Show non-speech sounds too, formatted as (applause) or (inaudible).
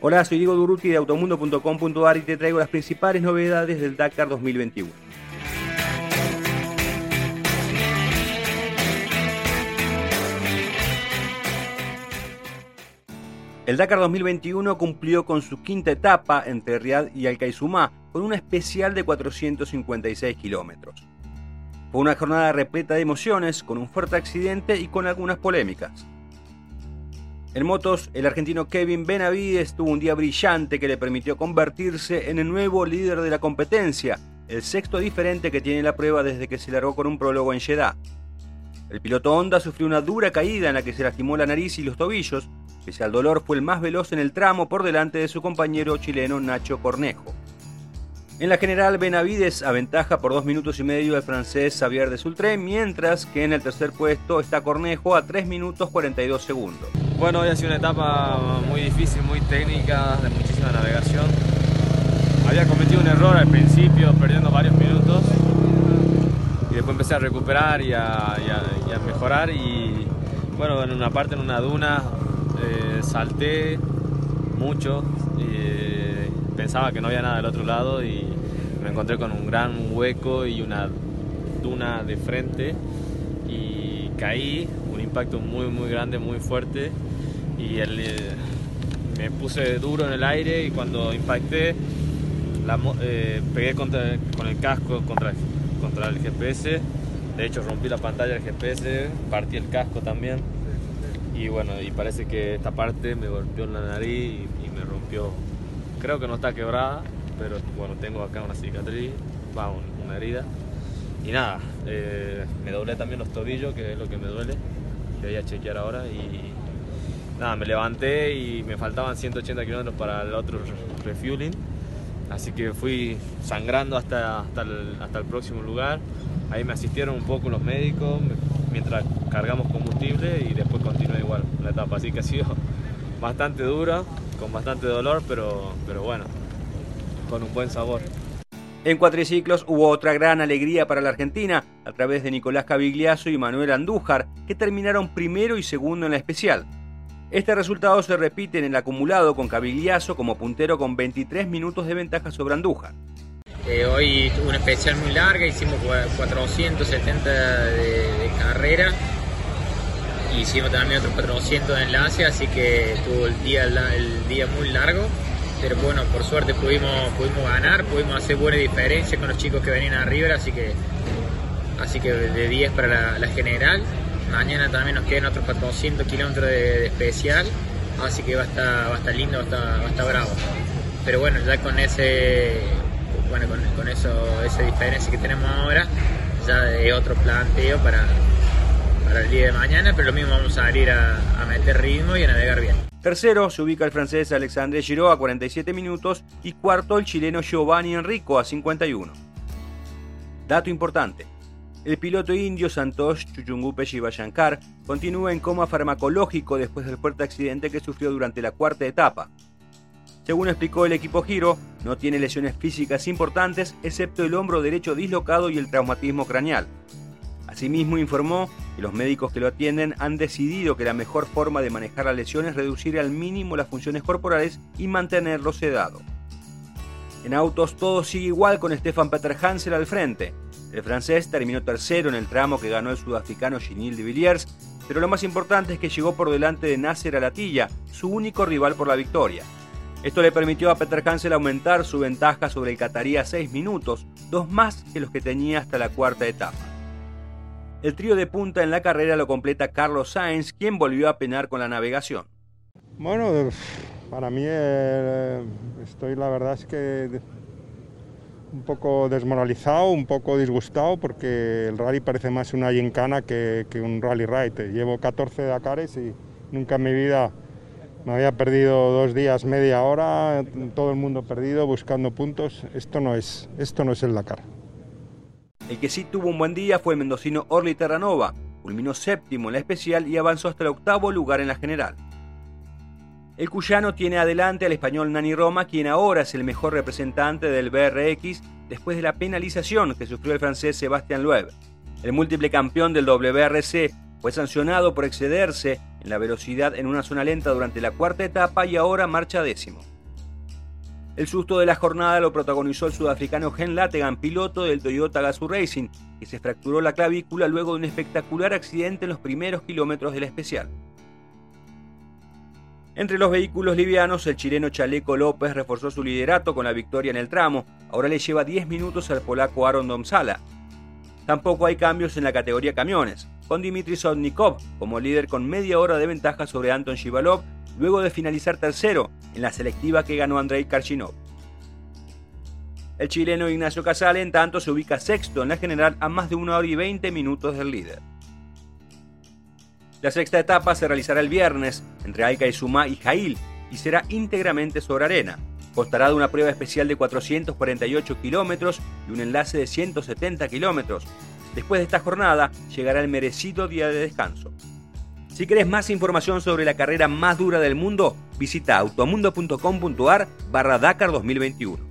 Hola, soy Diego Duruti de automundo.com.ar y te traigo las principales novedades del Dakar 2021. El Dakar 2021 cumplió con su quinta etapa entre Riad y Alcaizumá con una especial de 456 kilómetros. Fue una jornada repleta de emociones, con un fuerte accidente y con algunas polémicas. En motos, el argentino Kevin Benavides tuvo un día brillante que le permitió convertirse en el nuevo líder de la competencia, el sexto diferente que tiene la prueba desde que se largó con un prólogo en Jeddah. El piloto Honda sufrió una dura caída en la que se lastimó la nariz y los tobillos, pese al dolor fue el más veloz en el tramo por delante de su compañero chileno Nacho Cornejo. En la general, Benavides aventaja por dos minutos y medio al francés Xavier de Sultré, mientras que en el tercer puesto está Cornejo a 3 minutos 42 segundos. Bueno, hoy ha sido una etapa muy difícil, muy técnica, de muchísima navegación. Había cometido un error al principio, perdiendo varios minutos, y después empecé a recuperar y a, mejorar. Y bueno, en una parte, en una duna, eh, salté mucho. Y, pensaba que no había nada del otro lado y me encontré con un gran hueco y una duna de frente y caí, un impacto muy muy grande, muy fuerte y eh, me puse duro en el aire y cuando impacté eh, pegué con el casco contra, contra el GPS, de hecho rompí la pantalla del GPS, partí el casco también y bueno, y parece que esta parte me golpeó en la nariz y me rompió Creo que no está quebrada, pero bueno, tengo acá una cicatriz, va, una herida. Y nada, eh, me doblé también los tobillos, que es lo que me duele, que voy a chequear ahora. Nada, me levanté y me faltaban 180 kilómetros para el otro refueling. Así que fui sangrando hasta, hasta, el, hasta el próximo lugar. Ahí me asistieron un poco los médicos mientras cargamos combustible y después continué igual la etapa. Así que ha sido (laughs) bastante dura, con bastante dolor, pero, pero bueno, con un buen sabor. En cuatriciclos hubo otra gran alegría para la Argentina a través de Nicolás Cavigliazo y Manuel Andújar, que terminaron primero y segundo en la especial. Este resultado se repite en el acumulado con Cavigliazo como puntero con 23 minutos de ventaja sobre Andújar. Eh, hoy tuvo una especial muy larga, hicimos 470 de, de carrera hicimos también otros 400 de enlace, así que tuvo el día, el día muy largo. Pero bueno, por suerte pudimos, pudimos ganar, pudimos hacer buena diferencia con los chicos que venían arriba, así que, así que de 10 para la, general. Mañana también nos quedan otros 400 kilómetros de, especial, así que va a estar, lindo, va a estar, bravo. Pero bueno, ya con ese bueno, con eso, esa diferencia que tenemos ahora, ya es otro planteo para, para el día de mañana, pero lo mismo vamos a salir a, meter ritmo y a navegar bien. Tercero se ubica el francés Alexandre Giraud a 47 minutos y cuarto el chileno Giovanni Enrico a 51. Dato importante. El piloto indio Santosh Chuchungupe Shivashankar continúa en coma farmacológico después del fuerte accidente que sufrió durante la cuarta etapa. Según explicó el equipo Giro, no tiene lesiones físicas importantes excepto el hombro derecho dislocado y el traumatismo craneal. Asimismo informó que los médicos que lo atienden han decidido que la mejor forma de manejar la lesión es reducir al mínimo las funciones corporales y mantenerlo sedado. En autos todo sigue igual con Stefan Peter Hansel al frente. El francés terminó tercero en el tramo que ganó el sudafricano Ginil de Villiers, pero lo más importante es que llegó por delante de Nasser Alatilla, su único rival por la victoria. Esto le permitió a Peter Hansel aumentar su ventaja sobre el catarí a 6 minutos, dos más que los que tenía hasta la cuarta etapa. El trío de punta en la carrera lo completa Carlos Sainz, quien volvió a penar con la navegación. Bueno, para mí eh, estoy la verdad es que un poco desmoralizado, un poco disgustado porque el rally parece más una gincana que, que un rally ride. Llevo 14 Dakares y nunca en mi vida me había perdido dos días, media hora, todo el mundo perdido buscando puntos. Esto no es, esto no es el Dakar. El que sí tuvo un buen día fue el mendocino Orly Terranova, culminó séptimo en la especial y avanzó hasta el octavo lugar en la general. El cuyano tiene adelante al español Nani Roma, quien ahora es el mejor representante del BRX después de la penalización que sufrió el francés Sebastián Loeb. El múltiple campeón del WRC fue sancionado por excederse en la velocidad en una zona lenta durante la cuarta etapa y ahora marcha décimo. El susto de la jornada lo protagonizó el sudafricano Gen Lategan, piloto del Toyota Gazoo Racing, que se fracturó la clavícula luego de un espectacular accidente en los primeros kilómetros del especial. Entre los vehículos livianos, el chileno Chaleco López reforzó su liderato con la victoria en el tramo. Ahora le lleva 10 minutos al polaco Aaron Domsala. Tampoco hay cambios en la categoría camiones, con Dimitri Sotnikov como líder con media hora de ventaja sobre Anton Shivalov luego de finalizar tercero en la selectiva que ganó Andrei Karchinov. El chileno Ignacio Casale, en tanto, se ubica sexto en la general a más de una hora y 20 minutos del líder. La sexta etapa se realizará el viernes entre Alca y Sumá y Jail y será íntegramente sobre arena. Constará de una prueba especial de 448 kilómetros y un enlace de 170 kilómetros. Después de esta jornada llegará el merecido día de descanso. Si querés más información sobre la carrera más dura del mundo, visita automundo.com.ar barra Dakar 2021.